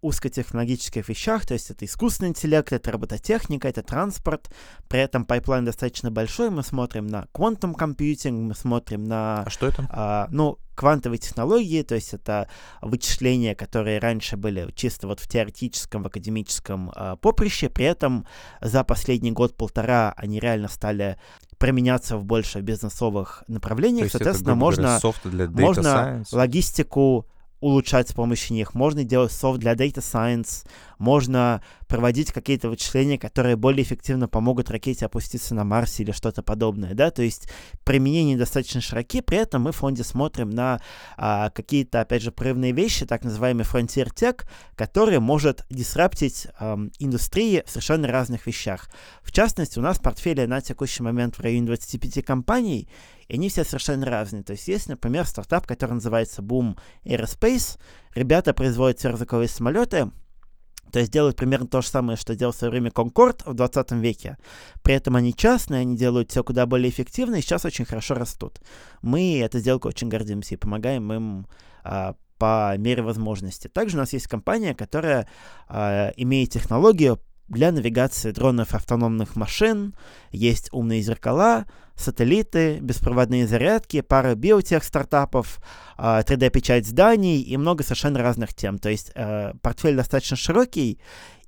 узкотехнологических вещах, то есть это искусственный интеллект, это робототехника, это транспорт. При этом pipeline достаточно большой. Мы смотрим на quantum computing, мы смотрим на А что это? а, ну, квантовые технологии, то есть это вычисления, которые раньше были чисто вот в теоретическом, в академическом а, поприще, при этом за последний год-полтора они реально стали применяться в больше бизнесовых То направлениях, есть это, соответственно, говоря, можно софт для можно Science? логистику улучшать с помощью них, можно делать софт для Data Science, можно проводить какие-то вычисления, которые более эффективно помогут ракете опуститься на Марс или что-то подобное, да, то есть применения достаточно широки, при этом мы в фонде смотрим на а, какие-то, опять же, прорывные вещи, так называемый Frontier Tech, который может дисраптить ам, индустрии в совершенно разных вещах. В частности, у нас в портфеле на текущий момент в районе 25 компаний, и они все совершенно разные. То есть есть, например, стартап, который называется Boom Aerospace. Ребята производят сверхзвуковые самолеты, то есть делают примерно то же самое, что делал в свое время Concorde в 20 веке. При этом они частные, они делают все куда более эффективно и сейчас очень хорошо растут. Мы этой сделкой очень гордимся и помогаем им а, по мере возможности. Также у нас есть компания, которая а, имеет технологию для навигации дронов автономных машин, есть умные зеркала, сателлиты, беспроводные зарядки, пара биотех стартапов, а, 3D-печать зданий и много совершенно разных тем. То есть э, портфель достаточно широкий,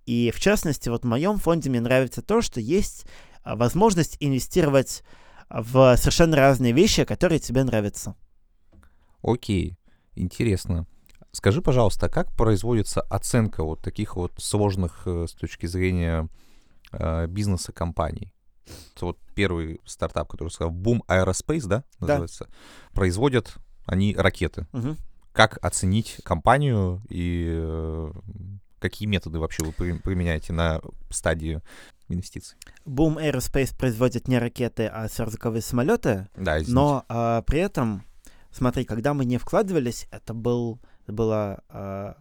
и в частности, вот в моем фонде мне нравится то, что есть а, возможность инвестировать в совершенно разные вещи, которые тебе нравятся. Окей, интересно. Скажи, пожалуйста, как производится оценка вот таких вот сложных э, с точки зрения э, бизнеса компаний? Это вот первый стартап, который сказал, Boom Aerospace, да, Да. называется, производят они ракеты. Мгм. Как оценить компанию и э, какие методы вообще вы при- применяете на стадии инвестиций? Boom Aerospace производит не ракеты, а сверхзвуковые самолеты, Да, извините. но а, при этом, смотри, когда мы не вкладывались, это был, это было а,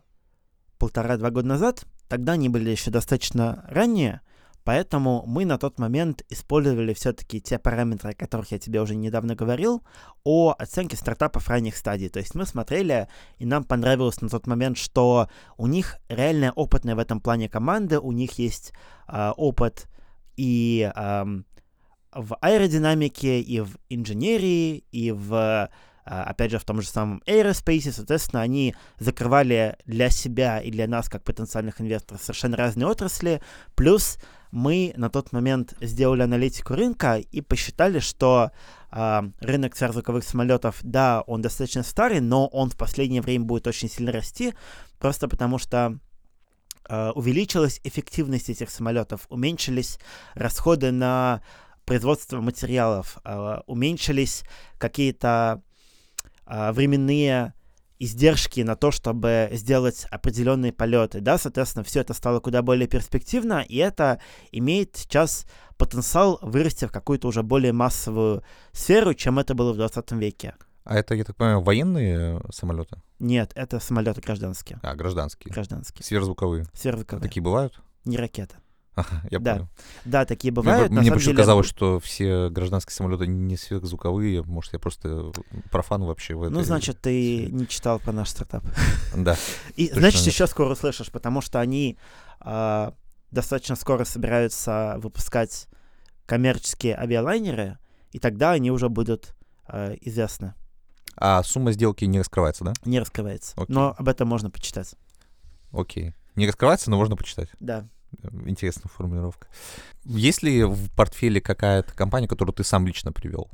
полтора-два года назад, тогда они были еще достаточно ранние, поэтому мы на тот момент использовали все-таки те параметры, о которых я тебе уже недавно говорил, о оценке стартапов ранних стадий. То есть мы смотрели, и нам понравилось на тот момент, что у них реально опытная в этом плане команда, у них есть а, опыт и ам, в аэродинамике, и в инженерии, и в, опять же, в том же самом aerospace, соответственно, они закрывали для себя и для нас, как потенциальных инвесторов, совершенно разные отрасли, плюс мы на тот момент сделали аналитику рынка и посчитали, что а, рынок сверхзвуковых самолетов, да, он достаточно старый, но он в последнее время будет очень сильно расти, просто потому что а, увеличилась эффективность этих самолетов, уменьшились расходы на производство материалов, а, уменьшились какие-то а, временные издержки на то, чтобы сделать определенные полеты, да, соответственно, все это стало куда более перспективно, и это имеет сейчас потенциал вырасти в какую-то уже более массовую сферу, чем это было в 20 веке. А это, я так понимаю, военные самолеты? Нет, это самолеты гражданские. А, гражданские. Гражданские. Сверхзвуковые. Сверхзвуковые. Такие бывают? Не ракеты. Ага, я Да. понял. Да, такие Мне, бывают. мне самом почему деле, казалось, что все гражданские самолеты не сверхзвуковые. Может, я просто профан вообще в этой... Ну, значит, ты не читал про наш стартап. Да. И, значит, еще скоро услышишь, потому что они а, достаточно скоро собираются выпускать коммерческие авиалайнеры, и тогда они уже будут а, известны. А сумма сделки не раскрывается, да? Не раскрывается. Окей. Но об этом можно почитать. Окей. Не раскрывается, но можно почитать. Да. Интересная формулировка. Есть ли в портфеле какая-то компания, которую ты сам лично привел?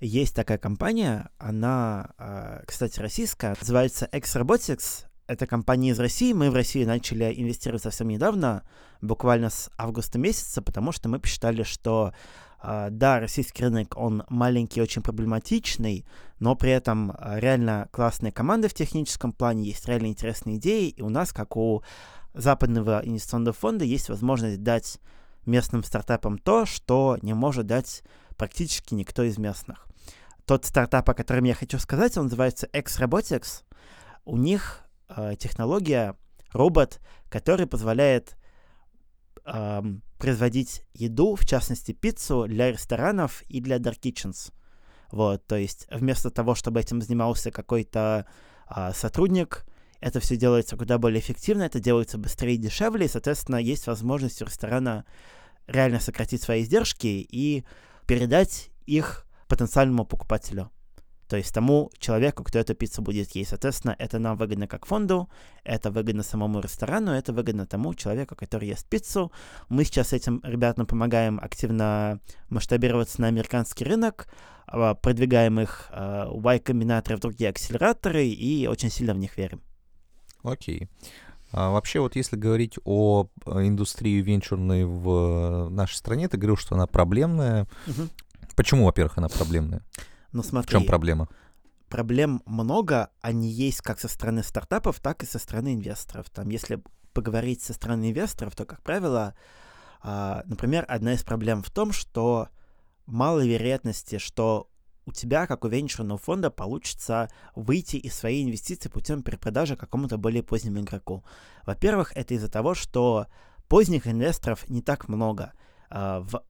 Есть такая компания, она, а, кстати, российская, называется X-Robotics. Это компания из России. Мы в России начали инвестировать совсем недавно, буквально с августа месяца, потому что мы посчитали, что а, да, российский рынок, он маленький, очень проблематичный, но при этом а, реально классные команды в техническом плане, есть реально интересные идеи, и у нас, как у западного инвестиционного фонда, есть возможность дать местным стартапам то, что не может дать практически никто из местных. Тот стартап, о котором я хочу сказать, он называется X-Robotics. У них э, технология, робот, который позволяет эм, производить еду, в частности пиццу, для ресторанов и для dark kitchens. Вот, то есть вместо того, чтобы этим занимался какой-то а, сотрудник, это все делается куда более эффективно, это делается быстрее и дешевле, и, соответственно, есть возможность у ресторана реально сократить свои издержки и передать их потенциальному покупателю. То есть тому человеку, кто эту пиццу будет есть. Соответственно, это нам выгодно как фонду, это выгодно самому ресторану, это выгодно тому человеку, который ест пиццу. Мы сейчас этим ребятам помогаем активно масштабироваться на американский рынок, а, продвигаем их а, Y-комбинаторы в другие акселераторы и очень сильно в них верим. Окей. А вообще, вот если говорить о э, индустрии венчурной в нашей стране, ты говорил, что она проблемная. Мгм. Почему, во-первых, она проблемная? Ну В смотри, чем проблема? проблем много, они есть как со стороны стартапов, так и со стороны инвесторов. Там, если поговорить со стороны инвесторов, то, как правило, а, например, одна из проблем в том, что мало вероятности, что у тебя, как у венчурного фонда, получится выйти из своей инвестиции путем перепродажи какому-то более позднему игроку. Во-первых, это из-за того, что поздних инвесторов не так много. А, В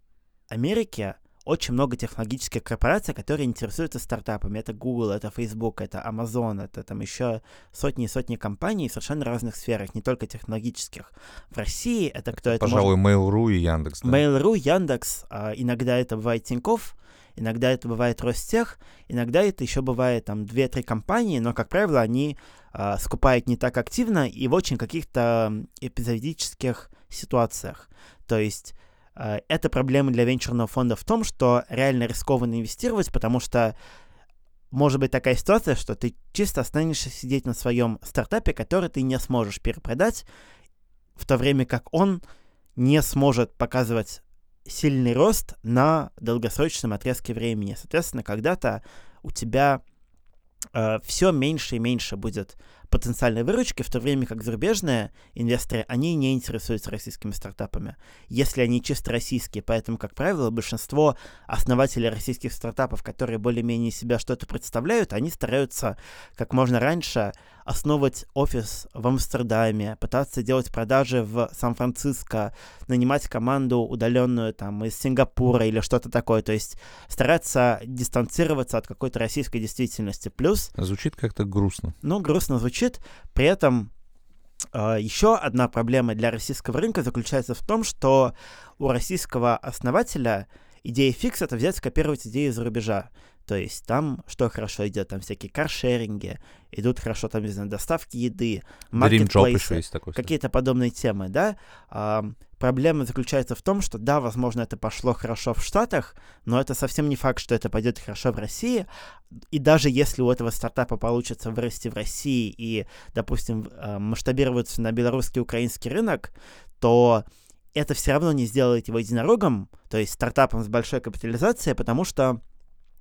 Америке очень много технологических корпораций, которые интересуются стартапами. Это Google, это Facebook, это Amazon, это там еще сотни и сотни компаний в совершенно разных сферах, не только технологических. В России это кто это может Пожалуй, Mail.ru и Яндекс. да? Mail.ru, Яндекс, а, иногда это бывает Тинькофф, иногда это бывает Ростех, иногда это еще бывает там 2-3 компании, но, как правило, они а, скупают не так активно и в очень каких-то эпизодических ситуациях. То есть а, это проблема для венчурного фонда в том, что реально рискованно инвестировать, потому что может быть такая ситуация, что ты чисто останешься сидеть на своем стартапе, который ты не сможешь перепродать, в то время как он не сможет показывать сильный рост на долгосрочном отрезке времени. Соответственно, когда-то у тебя все меньше и меньше будет потенциальной выручки, в то время как зарубежные инвесторы, они не интересуются российскими стартапами, если они чисто российские. Поэтому, как правило, большинство основателей российских стартапов, которые более-менее себя что-то представляют, они стараются как можно раньше основывать офис в Амстердаме, пытаться делать продажи в Сан-Франциско, нанимать команду удаленную там из Сингапура или что-то такое. То есть стараться дистанцироваться от какой-то российской действительности. Плюс Звучит как-то грустно. ну, грустно звучит. При этом э, еще одна проблема для российского рынка заключается в том, что у российского основателя идея фикс это взять скопировать идеи из-за рубежа. То есть там что хорошо идет, там всякие каршеринги, идут хорошо там, не знаю, доставки еды, маркетплейсы, какие-то подобные темы, да. А, проблема заключается в том, что да, возможно, это пошло хорошо в Штатах, но это совсем не факт, что это пойдет хорошо в России. И даже если у этого стартапа получится вырасти в России и, допустим, э, масштабироваться на белорусский украинский рынок, то это все равно не сделает его единорогом, то есть стартапом с большой капитализацией, потому что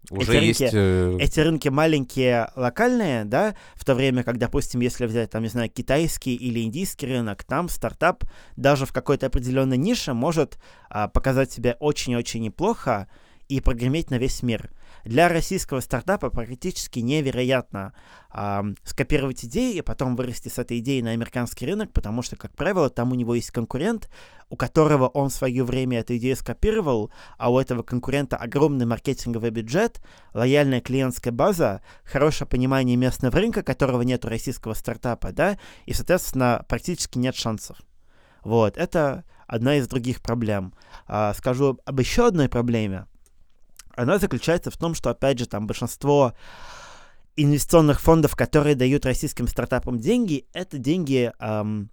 Уже эти есть... рынки- э, эти рынки маленькие, локальные, да, в то время как, допустим, если взять, там, не знаю, китайский или индийский рынок, там стартап даже в какой-то определенной нише может а, показать себя очень-очень неплохо и прогреметь на весь мир. Для российского стартапа практически невероятно а, скопировать идеи и потом вырасти с этой идеей на американский рынок, потому что, как правило, там у него есть конкурент, у которого он в свое время эту идею скопировал, а у этого конкурента огромный маркетинговый бюджет, лояльная клиентская база, хорошее понимание местного рынка, которого нет у российского стартапа, да, и, соответственно, практически нет шансов. Вот, это одна из других проблем. А, скажу об еще одной проблеме. Она заключается в том, что, опять же, там большинство инвестиционных фондов, которые дают российским стартапам деньги, это деньги эм,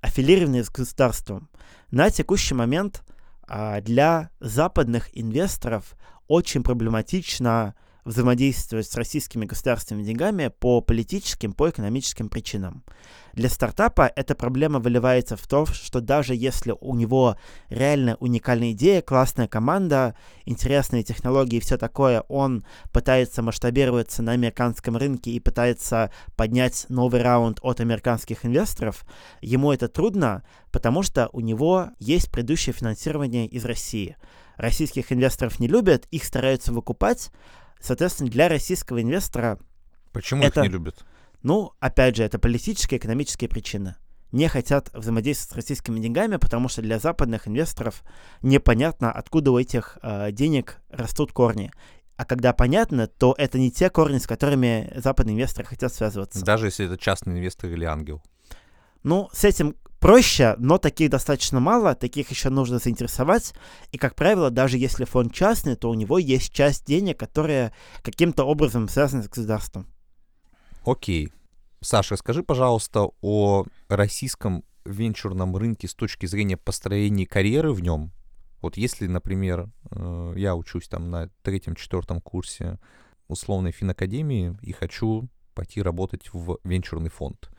аффилированные с государством. На текущий момент э, для западных инвесторов очень проблематично взаимодействовать с российскими государственными деньгами по политическим, по экономическим причинам. Для стартапа эта проблема выливается в то, что даже если у него реально уникальная идея, классная команда, интересные технологии и все такое, он пытается масштабироваться на американском рынке и пытается поднять новый раунд от американских инвесторов, ему это трудно, потому что у него есть предыдущее финансирование из России. Российских инвесторов не любят, их стараются выкупать, Соответственно, для российского инвестора... Почему это, их не любят? Ну, опять же, это политические, экономические причины. Не хотят взаимодействовать с российскими деньгами, потому что для западных инвесторов непонятно, откуда у этих э, денег растут корни. А когда понятно, то это не те корни, с которыми западные инвесторы хотят связываться. Даже если это частный инвестор или ангел. Ну, с этим проще, но таких достаточно мало, таких еще нужно заинтересовать. И, как правило, даже если фонд частный, то у него есть часть денег, которая каким-то образом связана с государством. Окей. Саша, скажи, пожалуйста, о российском венчурном рынке с точки зрения построения карьеры в нем. Вот если, например, э, я учусь там на третьем-четвертом курсе условной финакадемии и хочу пойти работать в венчурный фонд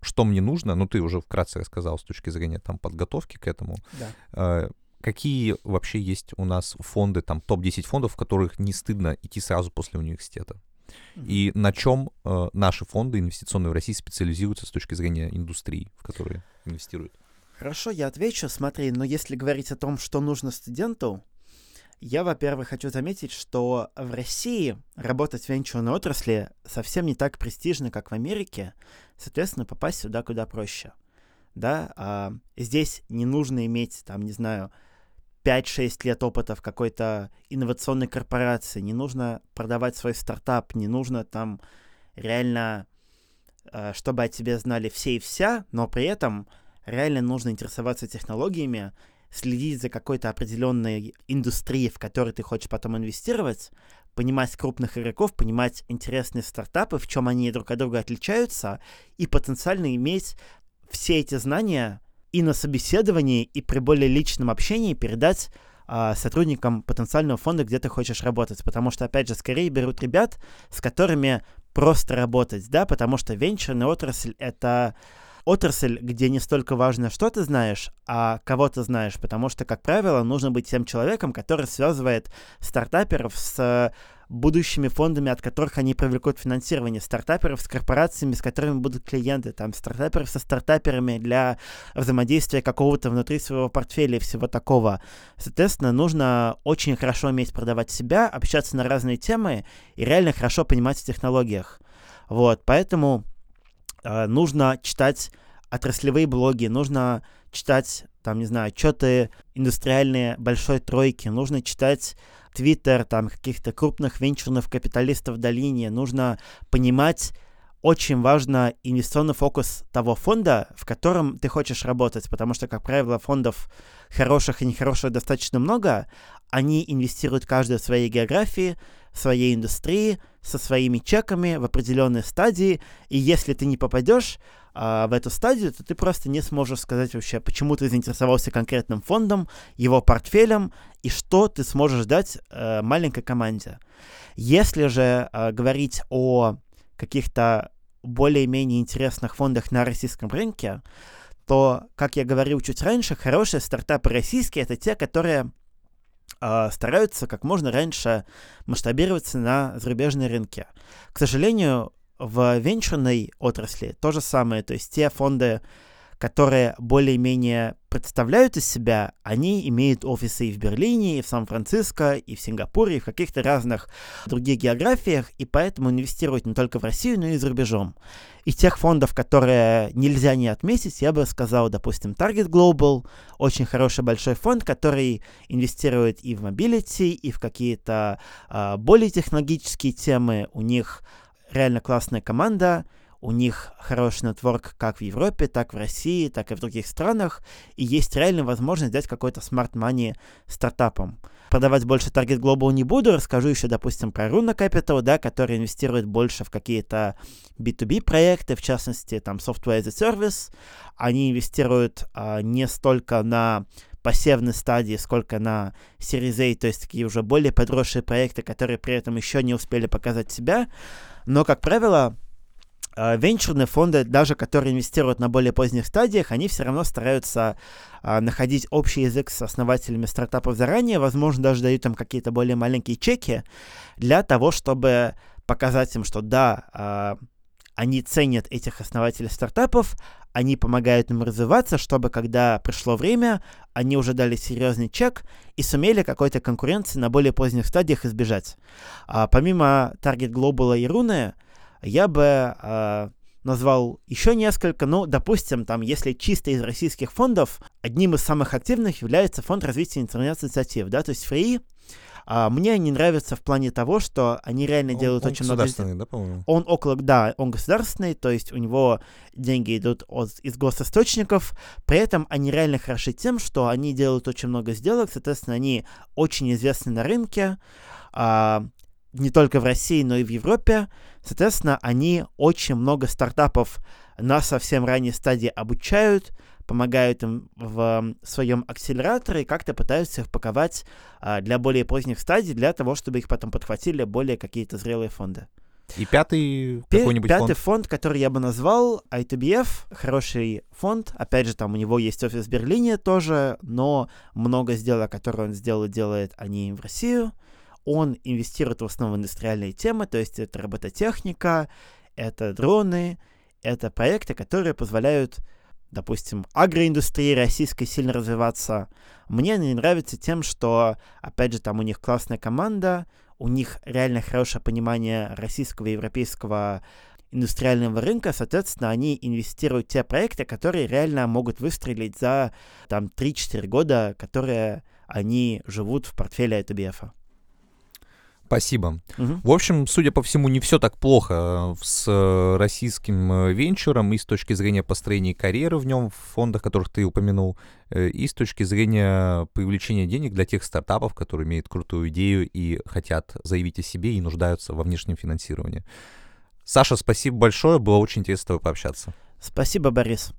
что мне нужно, ну ты уже вкратце рассказал с точки зрения там подготовки к этому. Да. Э, какие вообще есть у нас фонды, там топ-10 фондов, в которых не стыдно идти сразу после университета? Mm-hmm. И на чем э, наши фонды инвестиционные в России специализируются с точки зрения индустрии, в которые инвестируют? Хорошо, я отвечу. Смотри, но если говорить о том, что нужно студенту, я, во-первых, хочу заметить, что в России работать в венчурной отрасли совсем не так престижно, как в Америке. Соответственно, попасть сюда куда проще. Да, а здесь не нужно иметь, там, не знаю, 5-6 лет опыта в какой-то инновационной корпорации, не нужно продавать свой стартап, не нужно там реально, а, чтобы о тебе знали все и вся, но при этом реально нужно интересоваться технологиями, следить за какой-то определенной индустрией, в которой ты хочешь потом инвестировать, понимать крупных игроков, понимать интересные стартапы, в чем они друг от друга отличаются, и потенциально иметь все эти знания и на собеседовании, и при более личном общении передать а, сотрудникам потенциального фонда, где ты хочешь работать. Потому что, опять же, скорее берут ребят, с которыми просто работать, да, потому что венчурная отрасль — это отрасль, где не столько важно, что ты знаешь, а кого ты знаешь, потому что, как правило, нужно быть тем человеком, который связывает стартаперов с будущими фондами, от которых они привлекут финансирование, стартаперов с корпорациями, с которыми будут клиенты, там, стартаперов со стартаперами для взаимодействия какого-то внутри своего портфеля и всего такого. Соответственно, нужно очень хорошо уметь продавать себя, общаться на разные темы и реально хорошо понимать в технологиях. Вот, поэтому э, нужно читать отраслевые блоги, нужно читать, там, не знаю, отчеты индустриальные большой тройки, нужно читать Твиттер, там, каких-то крупных венчурных капиталистов в долине, нужно понимать, очень важно инвестиционный фокус того фонда, в котором ты хочешь работать, потому что, как правило, фондов хороших и нехороших достаточно много, они инвестируют каждый в своей географии, своей индустрии, со своими чеками в определенной стадии, и если ты не попадешь а, в эту стадию, то ты просто не сможешь сказать вообще, почему ты заинтересовался конкретным фондом, его портфелем, и что ты сможешь дать а, маленькой команде. Если же а, говорить о каких-то более-менее интересных фондах на российском рынке, то, как я говорил чуть раньше, хорошие стартапы российские — это те, которые э, стараются как можно раньше масштабироваться на зарубежные рынки. К сожалению, в венчурной отрасли то же самое, то есть те фонды, которые более-менее представляют из себя, они имеют офисы и в Берлине, и в Сан-Франциско, и в Сингапуре, и в каких-то разных других географиях, и поэтому инвестируют не только в Россию, но и за рубежом. Из тех фондов, которые нельзя не отметить, я бы сказал, допустим, Target Global, очень хороший большой фонд, который инвестирует и в mobility, и в какие-то э, более технологические темы. У них реально классная команда, у них хороший нетворк как в Европе, так в России, так и в других странах, и есть реальная возможность дать какой-то money стартапам. Продавать больше Target Global не буду, расскажу еще, допустим, про Runa Capital, да, который инвестирует больше в какие-то B2B проекты, в частности, там, Software as a Service. Они инвестируют а, не столько на пассивной стадии, сколько на Series A, то есть такие уже более подросшие проекты, которые при этом еще не успели показать себя. Но, как правило, венчурные фонды, даже которые инвестируют на более поздних стадиях, они все равно стараются а, находить общий язык с основателями стартапов заранее, возможно, даже дают им какие-то более маленькие чеки для того, чтобы показать им, что да, а, они ценят этих основателей стартапов, они помогают им развиваться, чтобы когда пришло время, они уже дали серьезный чек и сумели какой-то конкуренции на более поздних стадиях избежать. А, помимо Target Global и Rune, я бы э, назвал еще несколько, ну, допустим, там, если чисто из российских фондов, одним из самых активных является фонд развития интернет-инициатив, да, то есть Free. А, мне они нравятся в плане того, что они реально он, делают он очень много... государственный, да, по-моему? Он около, да, он государственный, то есть у него деньги идут от, из госисточников, при этом они реально хороши тем, что они делают очень много сделок, соответственно, они очень известны на рынке, а, не только в России, но и в Европе. Соответственно, они очень много стартапов на совсем ранней стадии обучают, помогают им в своем акселераторе и как-то пытаются их паковать а, для более поздних стадий, для того, чтобы их потом подхватили более какие-то зрелые фонды. И пятый какой-нибудь Пятый фонд? фонд, который я бы назвал, ITBF, хороший фонд. Опять же, там у него есть офис в Берлине тоже, но много сделок, которые он сделал, делает они в Россию. Он инвестирует в основном в индустриальные темы, то есть это робототехника, это дроны, это проекты, которые позволяют, допустим, агроиндустрии российской сильно развиваться. Мне они нравятся тем, что, опять же, там у них классная команда, у них реально хорошее понимание российского и европейского индустриального рынка, соответственно, они инвестируют в те проекты, которые реально могут выстрелить за там 3-4 года, которые они живут в портфеле ITBF. Спасибо. Мгм. В общем, судя по всему, не все так плохо э, с э, российским э, венчуром и с точки зрения построения карьеры в нем, в фондах, которых ты упомянул, и с точки зрения привлечения денег для тех стартапов, которые имеют крутую идею и хотят заявить о себе и нуждаются во внешнем финансировании. Саша, спасибо большое, было очень интересно с тобой пообщаться. Спасибо, Борис.